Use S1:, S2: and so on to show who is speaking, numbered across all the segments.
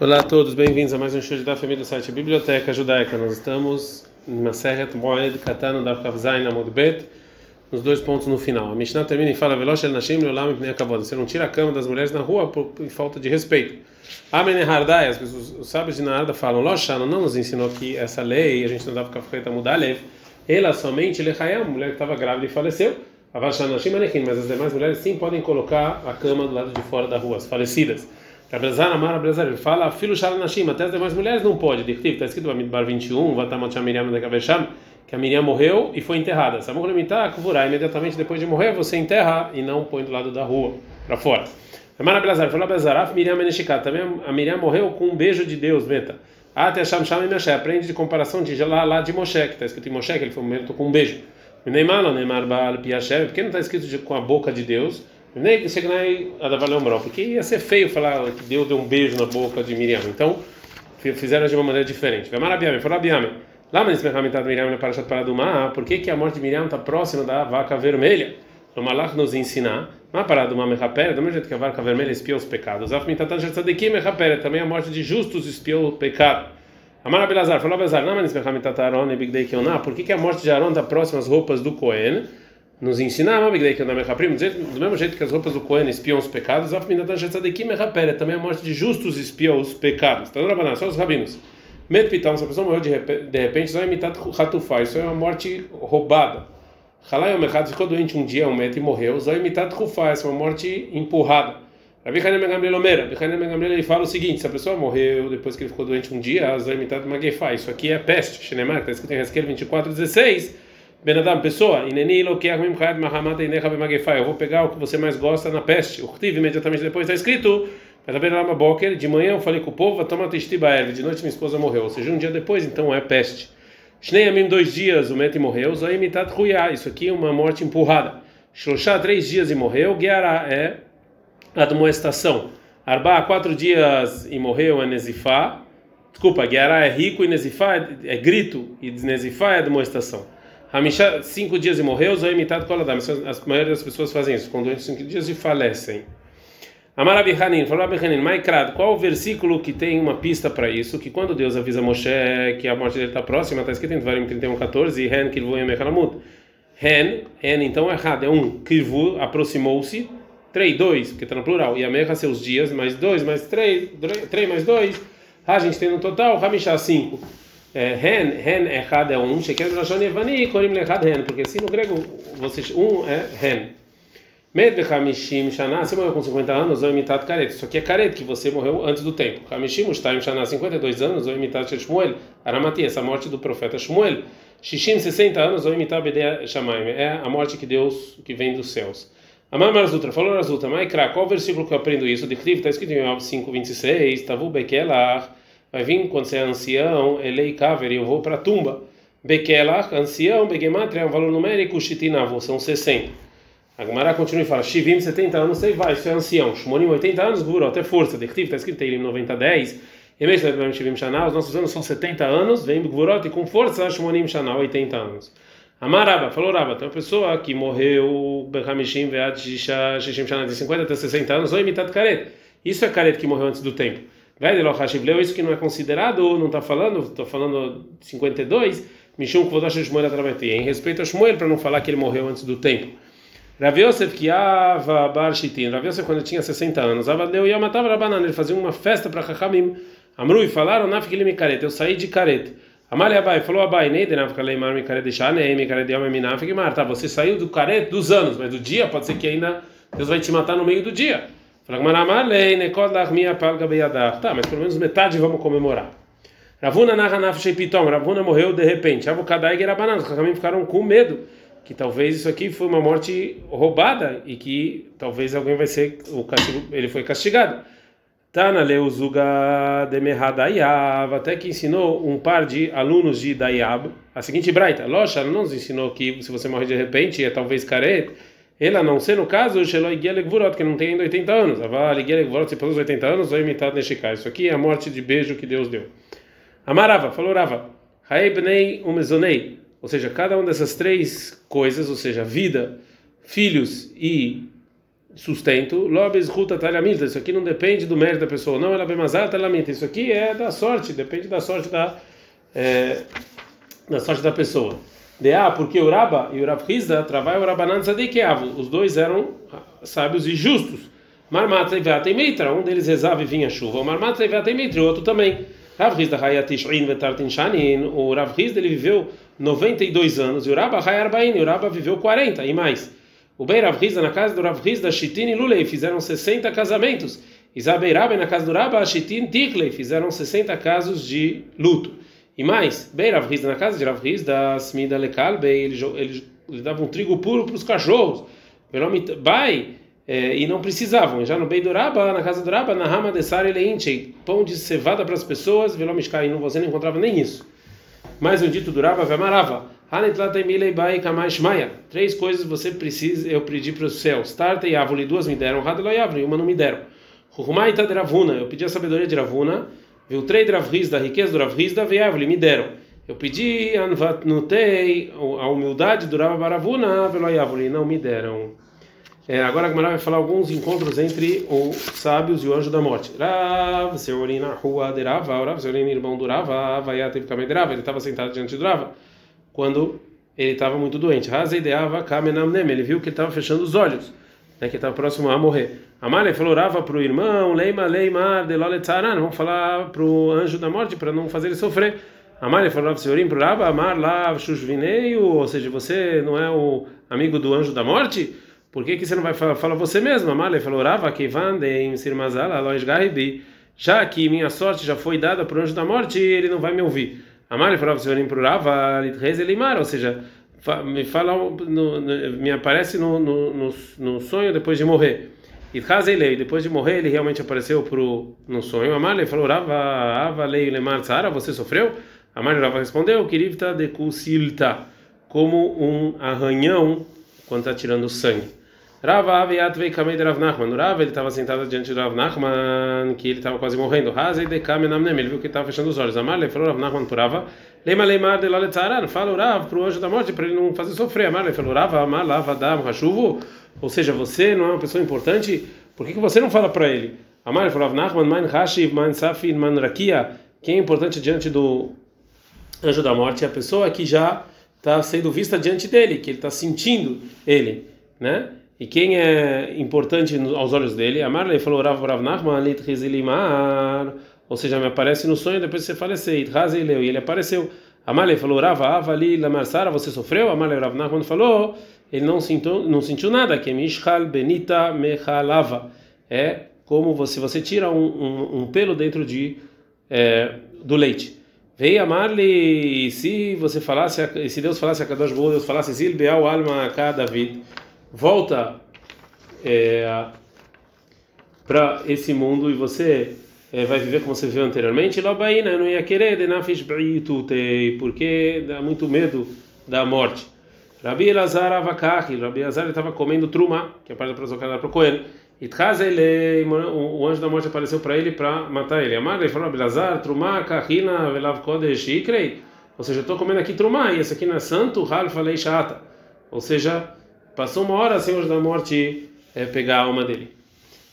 S1: Olá a todos, bem-vindos a mais um show da família do site Biblioteca Judaica. Nós estamos em Maseret Moed Katana da Kavzain Amud Bet, nos dois pontos no final. A Mishnah termina e fala: Velosh el Nashim Leolam Ibnei Kavod. Você não tira a cama das mulheres na rua por, falta de respeito. Amen Hardai, os, os sábios de Narada falam: Loshana não nos ensinou que essa lei, a gente não dá para mudar lei. Ela somente Lechayam, mulher que estava grávida e faleceu. Avashana Nashim Anechin, mas as demais mulheres sim podem colocar a cama do lado de fora da rua, as falecidas. Rabezar, Amar, Rabezar, ele fala, filho Nashim, até as demais mulheres não pode. Está escrito no Midbar 21, Vatamat Miriam da Kavesham, que a Miriam morreu e foi enterrada. Samur Lemitar, Kuvurá, imediatamente depois de morrer, você enterra e não põe do lado da rua, para fora. Amar, Rabezar, falou Rabezar, Miriam Meneshikat, também a Miriam morreu com um beijo de Deus, Meta. Até Sham Sham Moshe, aprende de comparação de lá, lá de Moshe, que está escrito em Moshe, que ele foi momento com um beijo. Neymar, Neymar Baal Piashem, porque não está escrito de, com a boca de Deus? Nem porque ia ser feio falar que Deus deu um beijo na boca de Miriam. Então, fizeram de uma maneira diferente. Lá Esmerramentado Miriam Parashat Paradumá, por que, que a morte de Miriam está próxima da vaca vermelha? O Malach nos ensinar, na Paradumá Mechapera, do mesmo jeito que a vaca vermelha espiou os pecados. Também a morte de justos espiou o pecado. Amar Abelazar, falou Abelazar, não, mas e por que, que a morte de Aaron está próxima às roupas do Cohen? Nos ensinava, do mesmo jeito que as roupas do Cohen espiam os pecados, também a morte de justos espia os pecados. Então, só os rabinos. Met pitam, se a pessoa morreu de repente, só imitar ratufá, isso é uma morte roubada. Halai Omechad ficou doente um dia, um metro e morreu, só imitar rufá, isso é uma morte empurrada. Rabi Hanem Gamliel Omer, Rabi ele fala o seguinte: se a pessoa morreu depois que ele ficou doente um dia, só imitar magefá, isso aqui é peste. Shenemar, está escrito em Resquel 24, 16 Benadam, pessoa, eu vou pegar o que você mais gosta na peste. O Khtiv, imediatamente depois está escrito, de manhã eu falei com o povo, toma de noite minha esposa morreu. Ou seja, um dia depois, então é peste. Shnei dois dias, o Mete morreu, Zoe imitat isso aqui é uma morte empurrada. Shloshá, três dias e morreu, Geara é admoestação. Arba, quatro dias e morreu, é Nezifá. Desculpa, Geara é rico e Nezifá é, é grito, e Nezifá é admoestação. Hamisha, cinco dias e morreu, Zoe imitado Koladam. A maioria das pessoas fazem isso, ficam doentes cinco dias e falecem. Amarabi Hanin, falou Hanin, Maikrad, qual o versículo que tem uma pista para isso? Que quando Deus avisa Moshe que a morte dele está próxima, está escrito em Dvarim 31, 14, Hen Kirvu Yemekalamut. Hen, Hen, então é errado, é um, Kirvu aproximou-se, 3, 2, porque está no plural, e Amecha seus dias, mais 2, mais 3, 3 mais 2, a gente tem no total, Hamisha 5. Ren, Ren errado é um, Sheker Lashon Yevani, Korim Lechad Ren, porque assim no grego vocês, um é Ren. Med Hamishim Shana, você morreu com 50 anos, ou imitado caret. Isso aqui é caret, que você morreu antes do tempo. Hamishim Shtaim Shana, 52 anos, ou imitado Shmuel. Aramati, essa morte do profeta Shmuel. Shishim, 60 anos, ou imitado Bedea Shamaim. É a morte que Deus, que vem dos céus. Amar Marazutra, falou Marazutra, Maikra, qual versículo que eu aprendo isso? De Kriv, está escrito em Job 5, 26, Tavu Bekelah vai vir quando você é ancião, elei kaver, eu vou para a tumba. Bekelach, ancião, begematria, é um valor numérico, shitinavu, são 60. A Gemara continua e fala, shivim, 70 anos, você vai, você é ancião. Shmonim, 80 anos, guru, até força. Dectiv, está escrito em 90, 10. Emesh, shivim, shana, os nossos anos são 70 anos, vem gurot e com força, shmonim, shana, 80 anos. Amaraba, falou Raba, tem uma pessoa que morreu, Behamishim, Veat, Shishim, Shana, de 50 até 60 anos, ou imitat karet. Isso é karet que morreu antes do tempo. Isso que não é considerado, não está falando, estou falando 52, Mishum Kvodash Shmuel em respeito a Shmuel, para não falar que ele morreu antes do tempo. Rav Yosef Kiava Bar Shitin, Rav Yosef quando tinha 60 anos, Avadeu Yamatava Rabanan, ele fazia uma festa para Chachamim, Amru e falaram, Nafik ele careta, eu saí de careta. Amali Abai falou Abai, Neide Nafik Leimar me careta de Shane, me careta de Yom Minafik Mar, tá, você saiu do careta dos anos, mas do dia pode ser que ainda Deus vai te matar no meio do dia. Tá, mas pelo menos metade vamos comemorar. Ravuna Nahanaf Sheipitom, Ravuna morreu de repente. Avukadai Gerabanan, os Hakamim ficaram com medo que talvez isso aqui foi uma morte roubada e que talvez alguém vai ser o castigo, ele foi castigado. Tana Leuzuga Demerhadayav, até que ensinou um par de alunos de Dayab a seguinte braita. Locha não nos ensinou que se você morre de repente é talvez caret ele a não ser no caso, Sheloi Gvurot, que não tem ainda 80 anos. Avali Gvurot, se pelos 80 anos, vai imitar Neshikai. Isso aqui é a morte de beijo que Deus deu. Amarava, falou Rava. Haebnei umezonei. Ou seja, cada uma dessas três coisas, ou seja, vida, filhos e sustento. Lobes ruta talhamilta. Isso aqui não depende do mérito da pessoa, não. Ela bemazar talhamilta. Isso aqui é da sorte, depende da sorte da, é, da sorte da pessoa. De ah, porque o Raba e o Rav Hizda trabalham o Rabanan Tzadikeav. Os dois eram sábios e justos. Marmata e Veatem Mitra. Um deles rezava e vinha chuva. Marmata e Veatem Mitra, o outro também. Rav Hizda Hayatishrin Vetartin. O Rav ele viveu 92 anos. E o Raba Hayarbain. E viveu 40 e mais. O Beit Rav na casa do Rav Hizda, Shitin e Lulei, fizeram 60 casamentos. Isabei Rabi, na casa do Rabba, Shitin Tiklei, fizeram 60 casos de luto. E mais, Beit Rav Hizda, na casa de Rav Hizda, Smida Lekalbe, ele, ele, ele dava um trigo puro para os cachorros. Bai, é, e não precisavam. Já no Beit do Rabba, na casa do Rabba, na Rama de Leinchei, pão de cevada para as pessoas, Velomishkai, não você não encontrava nem isso. Mais um dito do Rabba, Vemarava. Três coisas você precisa, eu pedi para os céus. Tarta e Avoli, duas me deram, e uma não me deram. Ruhumaita de Ravuna, eu pedi a sabedoria de Ravuna, viu três de Ravriz, da riqueza do Ravriz, da Veavoli, me deram. Eu pedi Anvatnutei, a humildade do Rava Baravuna, Veloyavoli, não me deram. É, agora a Gemara vai falar alguns encontros entre os sábios e o anjo da morte. Rav, Seorim na rua de Rava, Rav, Seorim, irmão do Rava, Vayat, ele estava sentado diante do Rava quando ele estava muito doente. Ele viu que ele estava fechando os olhos, né, que estava próximo a morrer. Amalek falou Rava para o irmão, Leima, Leima, Deloletzaran, vamos falar para o anjo da morte para não fazer ele sofrer. Amalek falou Rava Senhorim para o Rava, Amar lá, ou seja, você não é o amigo do anjo da morte? Por que, que você não vai falar, fala você mesmo? Amalek falou Rava, Kevan, Deim, Sirmazala, Lois Garibi, já que minha sorte já foi dada para o anjo da morte, ele não vai me ouvir. Amar falava Senhorim para o Rava, Elimar, ou seja, me fala, no, no, me aparece no, no, no, sonho depois de morrer. E Hazelei, depois de morrer, ele realmente apareceu pro, no sonho. Amar falou: Rava, Ava, Lei, Lemar, Tzara, você sofreu? Amar Rava respondeu: Kirivta de Kusilta, como um arranhão quando está tirando sangue. Rava Aviat veio kamei de Rav Nachman. Rava ele estava sentado diante de Rav Nachman, que ele estava quase morrendo. Hazei de kamenamnem. Ele viu que estava fechando os olhos. Amar ele falou Rav Nachman por. Lema leimar de laletzaran. Fala o Rav para o anjo da morte para ele não fazer sofrer. Amar ele falou Rava amar lava dam hashuvu. Ou seja, você não é uma pessoa importante. Por que, que você não fala para ele? Amar ele falou Nachman man hashiv man safin man rakia. Quem é importante diante do anjo da morte é a pessoa que já está sendo vista diante dele, que ele está sentindo ele, né? E quem é importante aos olhos dele? Amar ele falou Rav Rav Nachman lit Hizilimar, ou seja, me aparece no sonho depois de você falecer. E ele apareceu. Amar ele falou Rav Avali Lamar Sara, você sofreu? Amar Rav Nachman falou, ele não sentiu, não sentiu nada, que é Mishkal Benita Mechalava. É como você, você tira um, um, um pelo dentro de é, do leite. Veio amar-lhe, se você falasse, se Deus falasse a Kadosh Deus falasse Zil Beal Alma Ka David volta é, para esse mundo e você é, vai viver como você viveu anteriormente, Lobaina não ia querer porque dá muito medo da morte. Rabi Elazar Avakahi, Rabi Elazar estava comendo truma, que é a parte da para o Cohen. E ele, o anjo da morte apareceu para ele para matar ele. Amar, ele falou: Rabi Elazar, truma, kahina, velav kodesh, ikrei. Ou seja, estou comendo aqui truma, e esse aqui não é santo, hal falei chata. Ou seja, Passou uma hora sem o anjo da morte é, pegar a alma dele.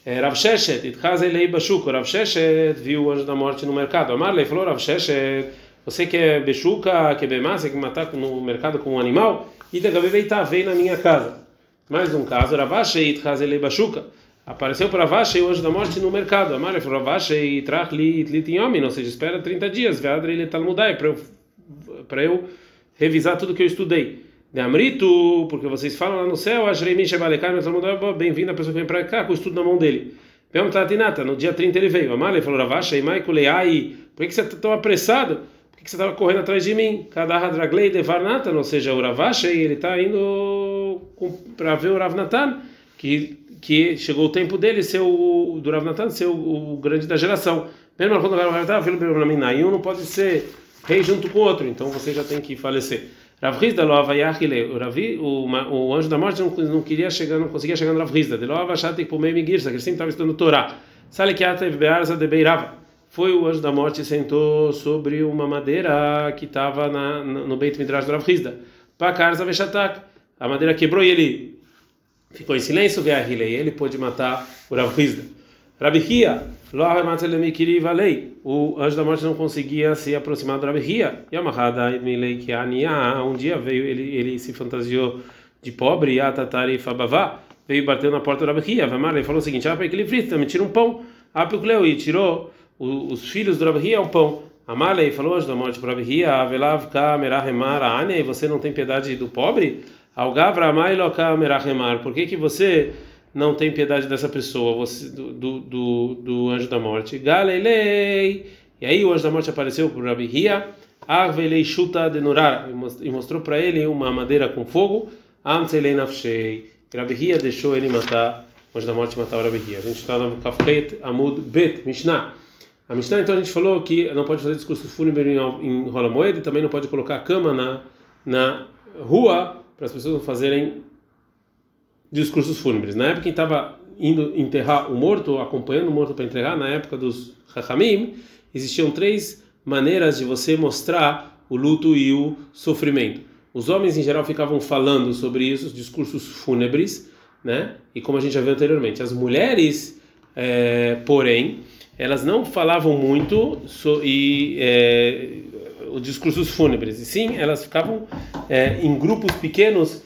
S1: É, Rav Sheshet, Itchazelei Bashuko. Rav Sheshet viu o anjo da morte no mercado. Amarley falou: Rav Sheshet, você que é Beshuka, que é que matar no mercado com um animal, veio na minha casa. Mais um caso: Ravashei Itchazelei Bashuka. Apareceu para Ravashei o anjo da morte no mercado. Amarley falou: Ravashei Trachli Tlitinyomin, ou seja, espera 30 dias, Veadrei Talmudai, para eu, eu revisar tudo que eu estudei. De Amrito, porque vocês falam lá no céu, bem-vindo a pessoa que vem para cá com o estudo na mão dele. No dia 30 ele veio. Amale falou, Ravasha, e Maikuleai, por que você está tão apressado? Que você estava correndo atrás de mim? Kadaha Draglei de Varnatan, ou seja, o Ravasha, ele está indo para ver o Ravnatan, que, que chegou o tempo dele ser o, do Ravnatan ser o, o grande da geração. Mesmo quando o Ravnatan, filho do um não pode ser rei junto com o outro, então você já tem que falecer. Rav Hizda lo avayachile. O, o, o anjo da morte não, não queria chegar, não conseguia chegar no Rav Hizda. De lo avachate por meio migirsa, que ele sempre estava estudando Torá. Salikiata bearza de beirava. Foi o anjo da morte e sentou sobre uma madeira que estava no Beit Midrash do Rav Hizda. Pakarza vechatak. A madeira quebrou e ele ficou em silêncio, e ele pôde matar o Rav Hizda. Rabi Hia, o anjo da morte não conseguia se aproximar do Rabi Hia. Um dia veio, ele, ele se fantasiou de pobre, Yatatari Fabavá, veio bater na porta do Rabi Hia. Ele falou o seguinte: Ah, me tira um pão. Apikuleu, e tirou os filhos do Rabi Hia um pão. Amalei falou anjo da morte para Rabi Avelav Kamerahemar, Ane, você não tem piedade do pobre? Algavra Mailoka Merahemar, por que que você não tem piedade dessa pessoa, você, do, do, do, anjo da morte. Galilei. E aí o anjo da morte apareceu para Rabi Hia, Arvelei Shuta Denurar, e mostrou para ele uma madeira com fogo, Amtselei Nafshei. Rabi Hia deixou ele matar, o anjo da morte matar o Rabi. A gente está no Kafket Amud Bet, Mishnah. A Mishnah, então, a gente falou que não pode fazer discurso fúnebre em Rola Moeda e também não pode colocar cama na, na rua para as pessoas não fazerem discursos fúnebres. Na época, quem estava indo enterrar o morto, acompanhando o morto para enterrar, na época dos Hachamim, existiam três maneiras de você mostrar o luto e o sofrimento. Os homens, em geral, ficavam falando sobre isso, os discursos fúnebres, né? E como a gente já viu anteriormente, as mulheres, é, porém, elas não falavam muito so, e é, os discursos fúnebres, e sim, elas ficavam é, em grupos pequenos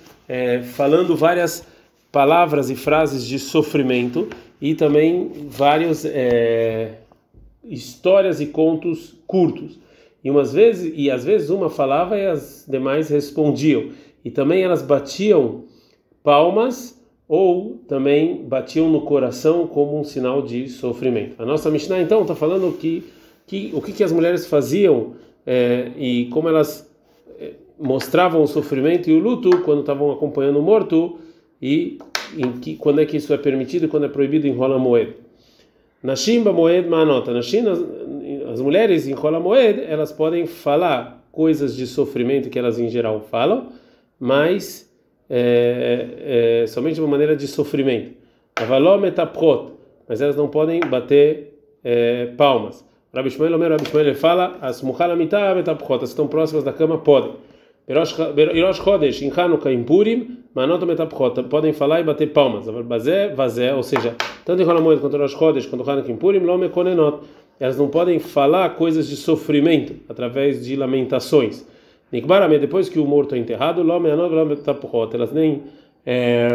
S1: falando várias palavras e frases de sofrimento e também várias é, histórias e contos curtos. E umas vezes e às vezes uma falava e as demais respondiam. E também elas batiam palmas ou também batiam no coração como um sinal de sofrimento. A nossa Mishnah então está falando que, que o que, que as mulheres faziam é, e como elas é, mostravam o sofrimento e o luto quando estavam acompanhando o morto e em que, quando é que isso é permitido e quando é proibido em Rola Moed. Na Shimba Moed Manota. Na China, as mulheres em Rola Moed, elas podem falar coisas de sofrimento que elas em geral falam, mas é, é, somente de uma maneira de sofrimento. Avalometapot, mas elas não podem bater é, palmas. Rabi Shmuel, Rabi Shmuel fala, as muhalamita metapot, as estão próximas da cama podem. Rosh Chodesh, em Hanukkah, em Purim, Manot Metapchot, podem falar e bater palmas. Bazé, Vazé, ou seja, tanto em Holomoed quanto em Rosh Chodesh, quanto em Hanukkah, em Purim, Lome Konenot. Elas não podem falar coisas de sofrimento através de lamentações. Nikbarame, depois que o morto é enterrado. Elas nem, é,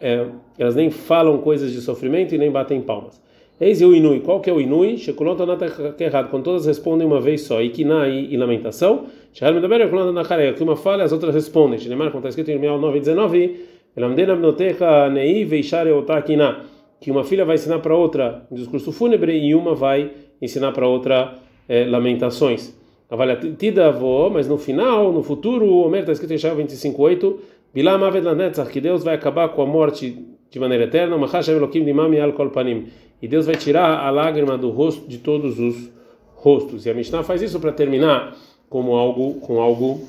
S1: é, elas nem falam coisas de sofrimento e nem batem palmas. Eis o Inui. Qual que é o Inui? Shekulot Anata errado. Quando todas respondem uma vez só, Ikiná e, e lamentação. Shahar Medaber Shekulot Anakare. Que uma fala, as outras respondem. Shenemar, como está escrito em Mial 9 19. Elamdena Bnotecha Nei Veishare Otakiná. Que uma filha vai ensinar para outra um discurso fúnebre e uma vai ensinar para outra é, lamentações. Avaliatida avó, mas no final, no futuro, o Homer está escrito em Shah 25:8, Bilam Aved Lanetzach, que Deus vai acabar com a morte de maneira eterna, Machashem Elokim Dimam Yal Kol Panim e Deus vai tirar a lágrima do rosto de todos os rostos. E a Mishnah faz isso para terminar como algo com algo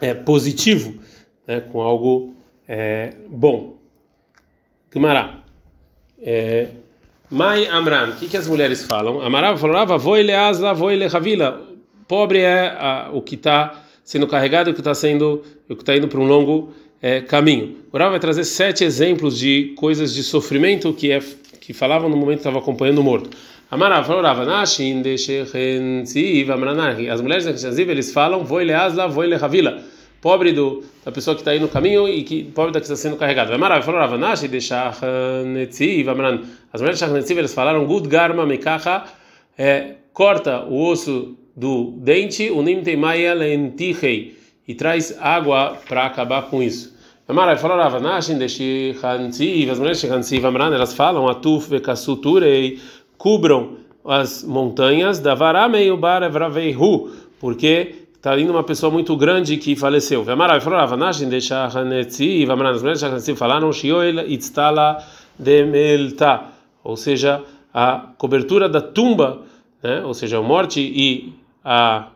S1: é, positivo, né, com algo é, bom. Gemara. É, Mai Amran, o que, que as mulheres falam? Amarava falava, voi leazla, voi lehavila. Pobre é a, o que está sendo carregado, o que está sendo, o que está indo para um longo é, caminho. O vai trazer sete exemplos de coisas de sofrimento que é que falavam no momento que estava acompanhando o morto. Amarav falou de As mulheres da eles falam, voi leazla, voi. Pobre do, da pessoa que está aí no caminho e que pobre da que está sendo carregado. Amarav falou Ravanashi de Shachnetziv. As mulheres de Shachnetziv, eles falaram, Gud garma mekacha, é, corta o osso do dente, unim teimaya lentihei, e traz água para acabar com isso. Amara falou Rava Nashin de Hansiv, as mulheres de Hansiv Amran, elas falam Atuf vekasuturei, cubram as montanhas da Varamei Baravraveihu, porque está indo uma pessoa muito grande que faleceu. Amara falou Rava Nashin de Hanetziv Amran, as mulheres de Hansiv falaram Shioel Itztala Demelta, ou seja, a cobertura da tumba, né, ou seja, a morte e, a,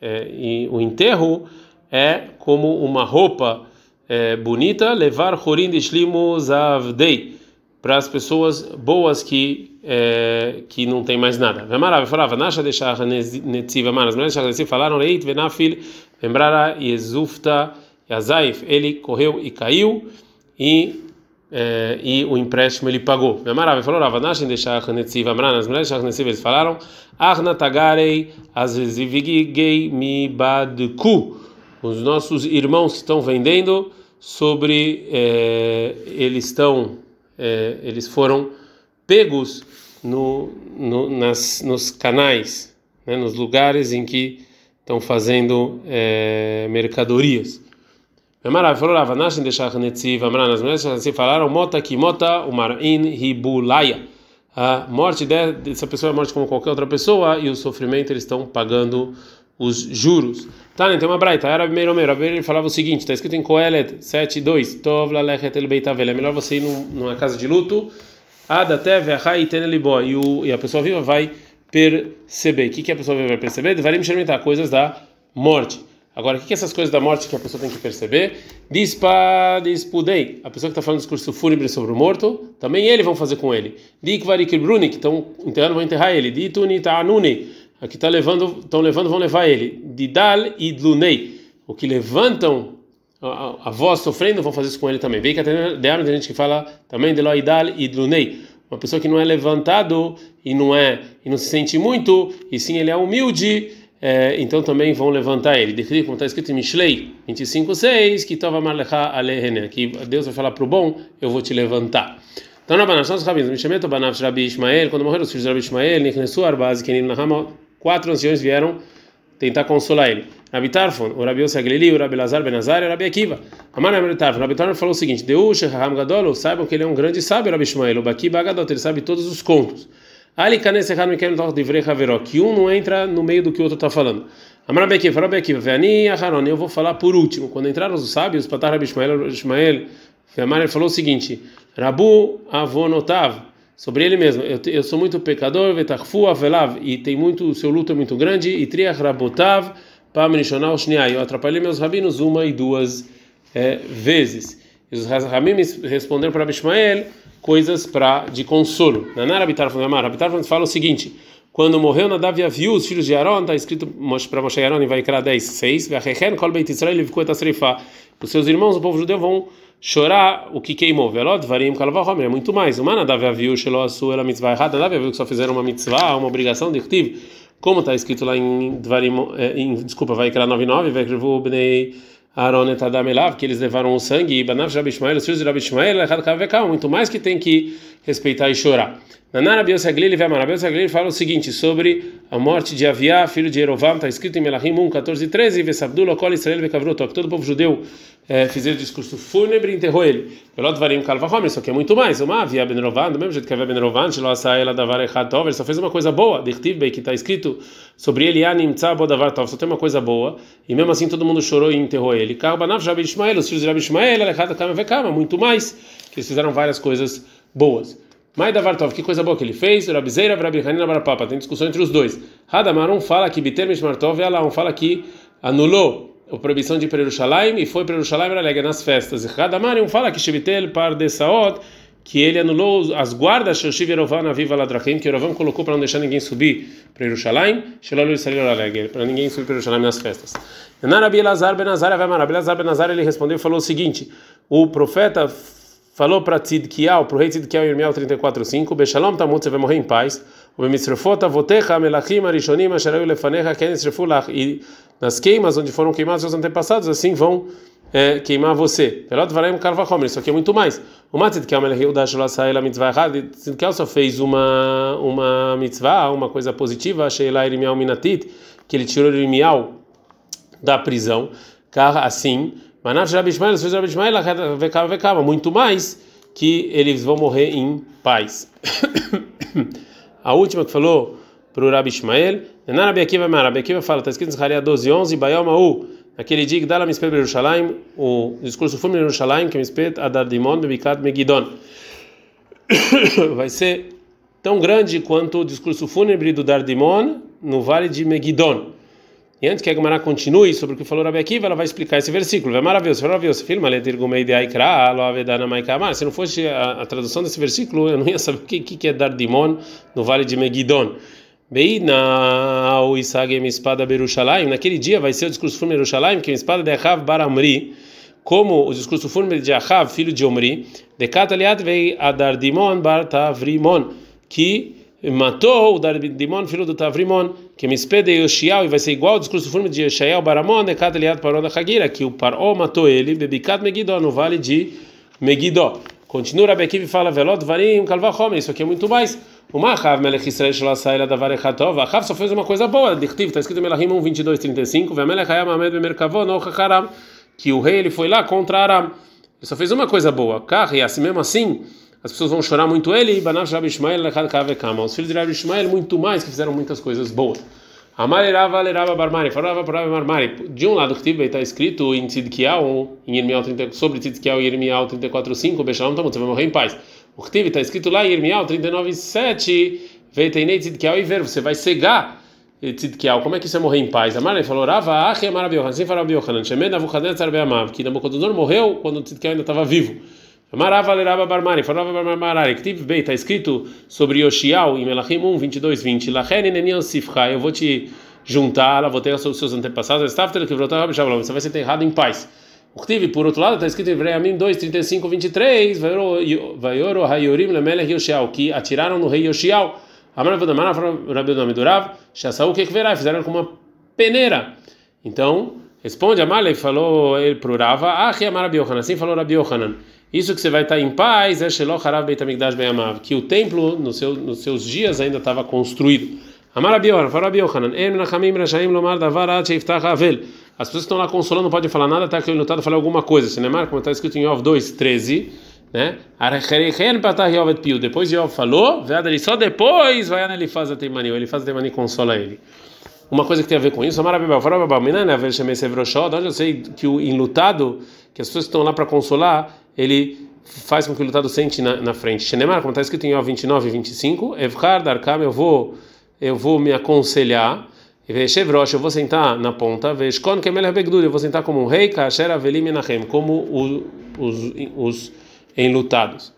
S1: é, o enterro é como uma roupa é, bonita, levar Horim de Shlimo Zavdei, para as pessoas boas que é, que não tem mais nada. Vemarav falava, Nasha deixar Netziv Amar, as mulheres de Netziv falaram, Leit Venafil, lembrara Yezufta Yazaif, ele correu e caiu, e é, e o empréstimo ele pagou. Maravilha, falou Rava Nashin deixar Netziv Amran, as mulheres de Netziv eles falaram Arna Tagarei Azvigigei Mibadku. Os nossos irmãos que estão vendendo sobre é, eles estão é, eles foram pegos no, no nas, nos canais, né, nos lugares em que estão fazendo é, mercadorias. Maravilha, falou Rava Nashin deixar Netziv Amran, as mulheres assim falaram Mota que Mota Umarin Hibulaya. A morte dessa pessoa é morte como qualquer outra pessoa e o sofrimento eles estão pagando os juros. Tá, né? Tem uma braita, era primeiro meio, ele falava o seguinte, está escrito em Coelet 7:2, Tov la lechet el beitavel, é melhor você ir numa casa de luto, Ada ve'achai tenelibo, e o e a pessoa viva vai perceber. O que que a pessoa viva vai perceber? Devarim experimentar coisas da morte. Agora, o que, que essas coisas da morte que a pessoa tem que perceber? Dispa, dispudei. A pessoa que está falando discurso fúnebre sobre o morto, também ele vão fazer com ele. Dikvarik bruni, que estão enterrando, vão enterrar ele. Dituni ta'anuni, que está levando, estão levando, vão levar ele. Didal e dlunei, o que levantam a, a, voz sofrendo, vão fazer isso com ele também. Vem que tem gente que fala também de loidal dlunei. Uma pessoa que não é levantado e não é e não se sente muito, e sim ele é humilde é, então também vão levantar ele. Decidi, como está escrito em Mishlei 25:6, que tava marlecha alehene, que Deus vai falar para o bom, eu vou te levantar. Então na Banav, nós rabinos, Mishemet Banav Rabi Ishmael, quando morreram os filhos de Rabi Ishmael, Nichnesu Arbaz, que Nahama, quatro anciões vieram tentar consolar ele. Rabi Tarfon, o Rabi Yossi Aglili, o Rabi Lazar Benazar e o Rabi Akiva. Amar Rabi Tarfon, Rabi Tarfon falou o seguinte: Deush Raham Gadolo, saibam que ele é um grande sábio, Rabi Ishmael, o Baki Bagadot, ele sabe todos os contos. Ali kanes echad mekem toch divrei haveró, que um não entra no meio do que o outro está falando. Amar Bekiv, falou Bekiv, Veni Aharon, eu vou falar por último. Quando entraram os sábios, Patar Rabi Ishmael, Ishmael, Amar falou o seguinte: Rabu avonotav, sobre ele mesmo, eu, eu sou muito pecador, vetarfu avelav, e tem muito, o seu luto é muito grande, e triach rabotav, pamrishonal shniai, eu atrapalhei meus rabinos uma e duas é, vezes. E os Ramim responderam para Ishmael coisas para de consolo. Nanar Abitar Abitar fala o seguinte: quando morreu Nadav e os filhos de Aaron, está escrito para Moshe Aaron em Vaikra 10, 6, os seus irmãos, o povo judeu, vão chorar o que queimou. Velod, Varim, Kalvahomer, é muito mais. Uma Nadav e Aviu, Shelo sua ela mitzvah errada, Nadav e que só fizeram uma mitzvah, uma obrigação de Ktiv, como está escrito lá em Dvarim, em, desculpa, Vaikra 99, Vaikrevu Bnei Aaron et Adam Elav, que eles levaram o sangue, e Banav Rabi Ishmael, os filhos de Rabi Ishmael, muito mais que tem que respeitar e chorar. Nanara Biosaglili Vemara Biosaglili fala o seguinte sobre a morte de Aviá, filho de Erovam, está escrito em Melahim 1, 14 e 13, Vesabdula, Kol Israel, Vekavrotok, todo o povo judeu é, fizeram o discurso fúnebre e enterrou ele. Pelot Varim Kalvahomer, só que é muito mais. Uma Aviá Ben Rovan, do mesmo jeito que Aviá Ben Rovan, Shelo Asa Ela Davar Echad Tov, ele só fez uma coisa boa, Dirtiv Bey, que está escrito sobre ele, Anim Tza Bodavar Tov, só tem uma coisa boa, e mesmo assim todo mundo chorou e enterrou ele. Karbanav Jabi Ishmael, os filhos de Rabi Ishmael, Echad Kama Vekama, muito mais, que eles fizeram várias coisas boas. Mai da Vartov, que coisa boa que ele fez. Rabizeira, Rabi Hanina, Barapapa. Tem discussão entre os dois. Hadamar, um fala que Biter Mishmartov, ela um fala que anulou a proibição de ir para Jerusalém e foi para Jerusalém alega nas festas. Hadamar, um fala que Shebitel par de Saot, que ele anulou as guardas Shoshiv Yerovan Aviva Ladrachim, que Yerovan colocou para não deixar ninguém subir para Jerusalém, para ninguém subir para Jerusalém nas festas. Narabi Elazar Benazar, Rabi Elazar Benazar, ele respondeu e falou o seguinte: o profeta falou para Tzidkiel, para o rei Tzidkiel em Irmiel 34:5, Beshalom tamut, você vai morrer em paz. O. E nas queimas onde foram queimados os antepassados, assim vão é, queimar você. Isso aqui é muito mais. O Matzidkiel melecheu da sholasael a mitzvah errada, Tzidkiel só fez uma uma mitzvah, uma coisa positiva, sheila Irmiel minatit, que ele tirou Irmiel da prisão, assim muito mais que eles vão morrer em paz. a última que falou para o Rabi Ishmael, Rabi Akiva, Rabi Akiva fala, está escrito em Zechariah 12, 11, Bayom Ma'u, naquele dia que dá mispet Jerusalém, o discurso fúnebre Jerusalém, que é mispet Adardimon, Bebikat Megidon. Vai ser tão grande quanto o discurso fúnebre do Dardimon no vale de Megidon. E antes que a Gemara continue sobre o que falou Rabi Akiva, ela vai explicar esse versículo. É maravilhoso. maravilhoso. Filma, Se não fosse a, a tradução desse versículo, eu não ia saber o que, que é Dardimon no vale de Megidon. Naquele dia vai ser o discurso fúnebre de Yerushalayim, que é a espada de Achav Baramri, como o discurso fúnebre de Ahav, filho de Omri, de Kataliat vei Adardimon bar Tavrimon, que matou o Dardimon, filho do Tavrimon, que me espede Yoshiao, e vai ser igual ao discurso fúnebre de Yoshiao Baramon, de Kataliat Paró da Hagira, que o Paró matou ele, Bebikat Megiddo, no vale de Megiddo. Continua Rabi Akiva e fala, Velot Varim Kalvachomer, isso aqui é muito mais. O Mahav Melech Israel da Varechatov, Ahav só fez uma coisa boa, Dichtiv, está escrito em Melahim 1, 22, 35, Vemelech Hayam Amed Bemerkavon, no Hacharam, que o rei ele foi lá contra Aram. Ele só fez uma coisa boa, Kar, e assim mesmo assim, as pessoas vão chorar muito ele, e Banav Rabi Ishmael Kavekama, os filhos de Rabi Ishmael muito mais, que fizeram muitas coisas boas. Amarerava lerava barmari, falava para barmari. De um lado que está escrito em Tzidkiel, em Irmial 30, sobre Tzidkiel e Irmial 34:5, Bechalom Tamut, você vai morrer em paz. O que está escrito lá em Irmial 39:7, Veiteinei Tzidkiel e ver, você vai cegar Tzidkiel. Como é que você morrer em paz? Amarei falou, Rava, Achi Amar Yohanan, assim fala Yohanan, Shemed Avuchadnezzar Beamav, que Nabucodonosor morreu quando Tzidkiel ainda estava vivo. Amarava lerava barmari, falava barmari, que tive bem, está escrito sobre Yoshiao em Melachim 1, 22, 20. Lachen nenian sifcha, eu vou te juntar, vou ter os seus antepassados, estava que brotar você vai ser enterrado em paz. O que por outro lado, está escrito em Vreamim 2, 35, 23, Vaioro Hayorim Lemelech Yoshiao, que atiraram no rei Yoshiao. Amar Vodamar, Rabi Dami Durav, Shassaú, que verá, fizeram com uma peneira. Então, responde Amalei, falou ele para o Rava, Ah, Amar Rabi Yohanan, assim falou Rabi Yohanan. Isso que você vai estar em paz é Sheloh Harav Beit Be'amav, que o templo no seu, nos seus dias ainda estava construído. Amar Rabi Yohanan, falou Rabi Yohanan, En Nachamim Rashaim Lomar Davar Ad Sheiftach Avel. As pessoas estão lá consolando, não podem falar nada até que o lutado fale alguma coisa. Sinemar, como está escrito em Yov 2, 13, né? Depois Yov falou, só depois vai ele faz a teimani, ele faz a teimani consola ele. Uma coisa que tem a ver com isso, Amar Rabi Yohanan, falou Rabi Yohanan, onde eu sei que o enlutado, que as pessoas estão lá para consolar, ele faz com que o lutado sente na, na frente. Shenemar, como está escrito em Ó 29 e 25, Evhar Darkam, eu vou, eu vou me aconselhar, Veshevrosh, eu vou sentar na ponta, Veshkon Kemelech Begdur, eu vou sentar como um rei, Kasher Avelim Menachem, como o, os, os enlutados.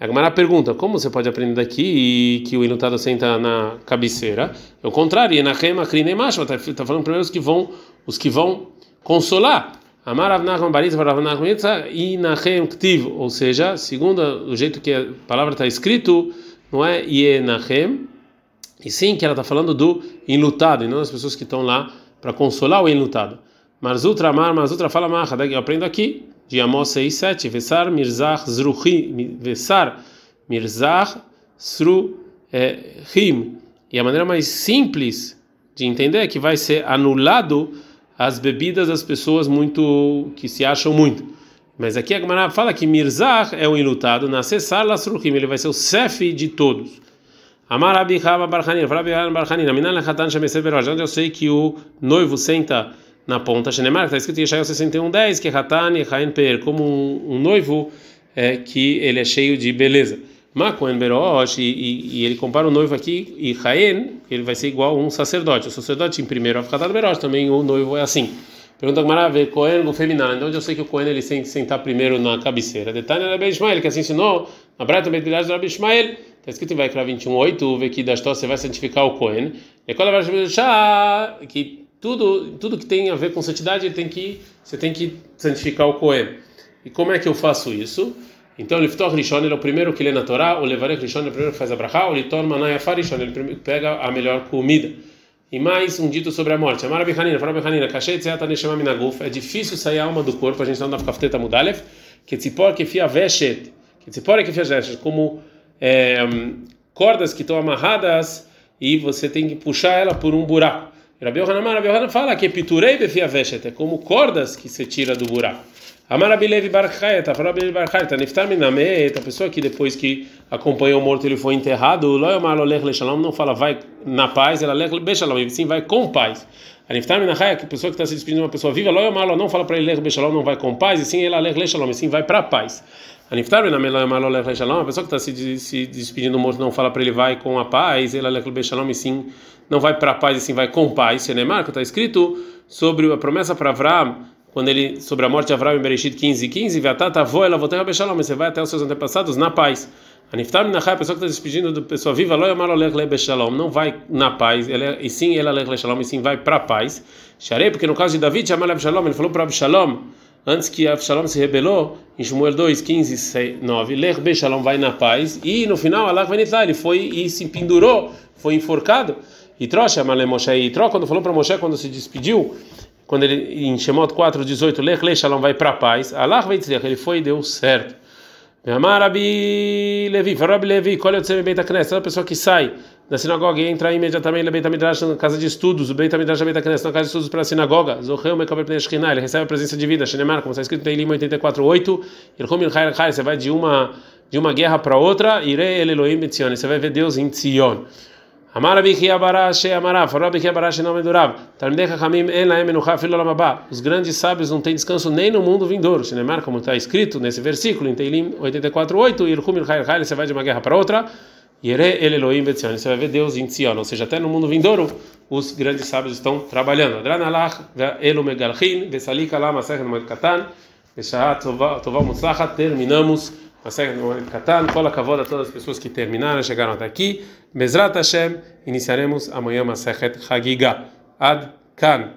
S1: A pergunta, como você pode aprender daqui que o enlutado senta na cabeceira? É o contrário, Enachem Akrine Macho, está tá falando primeiro os que vão, os que vão consolar. Amar Avnachman Baritza para Avnachman Yitza e Nachem Ktiv, ou seja, segundo o jeito que a palavra está escrito, não é Yenachem, e sim que ela está falando do enlutado, e não das pessoas que estão lá para consolar o enlutado. Marzutra Amar, Marzutra fala Maha, eu aprendo aqui, de Amós 6, 7, Vesar Mirzach Zruhi, Vesar Mirzach Sruhim, e a maneira mais simples de entender é que vai ser anulado as bebidas das pessoas muito que se acham muito. Mas aqui a Gemara fala que Mirzah é o enlutado, na Cessar Lasruchim, ele vai ser o chefe de todos. Amar Abi Chava Barchanin, Rabi Barchanin, Aminan Lechatan Shemeser Veroj, onde eu sei que o noivo senta na ponta, Shenemar, está escrito em Yeshayahu 61:10 que Hatan e Hain Per, como um, um noivo é, que ele é cheio de beleza. Makoen Berosh, e, e, ele compara o noivo aqui, e Haen, ele vai ser igual a um sacerdote. O sacerdote em primeiro Afkatar Berosh, também o noivo é assim. Pergunta Gmarave, Cohen feminino, então eu sei que o Cohen ele tem sentar primeiro na cabeceira. Detalhe Rabi Ishmael, que assim ensinou na Brata Betilash Rabi Ishmael, está escrito em Vaikra 21.8, vê que das você vai santificar o Cohen. E quando vai que tudo, tudo que tem a ver com santidade, tem que, você tem que santificar o Cohen. E como é que eu faço isso? Então, Liftor Rishon ele é o primeiro que lê na Torá, o Levarek Rishon é o primeiro que faz a brachá, o Litor Manai Afarishon, ele pega a melhor comida. E mais um dito sobre a morte. Amara Bechanina, fala Bechanina, Kashet Zeata Neshama Minaguf, é difícil sair a alma do corpo, a gente está na Kafteta Mudalef, que tzipor que fia veshet, que tzipor que fia veshet, como é, cordas que estão amarradas e você tem que puxar ela por um buraco. Rabi Yohanan, fala que piturei befia veshet, é como cordas que se tira do buraco. Amarabilevi Barchaeta, Farabilevi Barchaeta, Niftar Minamet, a pessoa que depois que acompanhou o morto ele foi enterrado, Loyomar Olech Leshalom, não fala vai na paz, ela Lech Beshalom, sim vai com paz. A Niftar Minachai, a pessoa que está se despedindo de uma pessoa viva, Loyomar não fala para ele Lech Beshalom, não vai com paz, e sim ela Lech Leshalom, sim vai para paz. A Niftar Minamet Loyomar Olech Leshalom, a pessoa que está se, se despedindo do morto não fala para ele vai com a paz, ela Lech Beshalom, e sim não vai para paz, e sim vai com paz. Senemar, que está escrito sobre a promessa para Avraham, quando ele sobre a morte de Avraham em Bereshit 15 15, Vatata avô ela voltou a Beshalom, você vai até os seus antepassados na paz. Aniftar minachai, a pessoa que está despedindo da pessoa viva, lo yamar olech le beshalom, não vai na paz, ele, é, e sim ela lech le shalom, e sim vai para a paz. Sharei, porque no caso de David, chamar le beshalom, ele falou para Absalom, antes que Avshalom se rebelou, em Shmuel 2, 15, 6, 9, Lech Be Shalom vai na paz, e no final Allah vai ele foi e se pendurou, foi enforcado. E Tró chama Moshe, e Tró quando falou para Moshe quando se despediu, quando ele em Shemot 4, 18, Lech Le Shalom vai para a paz, Allah que ele foi e deu certo. Amar Rabi Levi, Levi, qual é o pessoa que sai da sinagoga e entra imediatamente na casa de estudos, o Beit HaMidrash, na casa de estudos para a sinagoga, ele recebe a presença de vida, como está escrito em Lima 84.8, Irchum Ilchai Chai, você vai de uma, de uma guerra para outra, você vai ver Deus em Tzion. Amar Rabi Chia Barash Amarav, Rabi Chia Barash não Medurav, Talmidei Chachamim En Laem Menuchah Filo Lamabá, os grandes sábios não têm descanso nem no mundo vindouro, Shenemar, como está escrito nesse versículo, em Teilim 84.8, Irchum Ilchai Chai, você vai de uma guerra para outra, Yere El Elohim Betzion. Você vai ver Deus em Tzion, ou seja, até no mundo vindouro os grandes sábios estão trabalhando. Adranalach Elu Megalchin, Vesalik Alam Masech Moed Katan, Veshahat Tová Mutzlachat, terminamos. Cola cavoda a todas as pessoas que terminaram, chegaram até aqui. Bezrat Hashem, iniciaremos amanhã Masechet Hagiga. Ad Kan.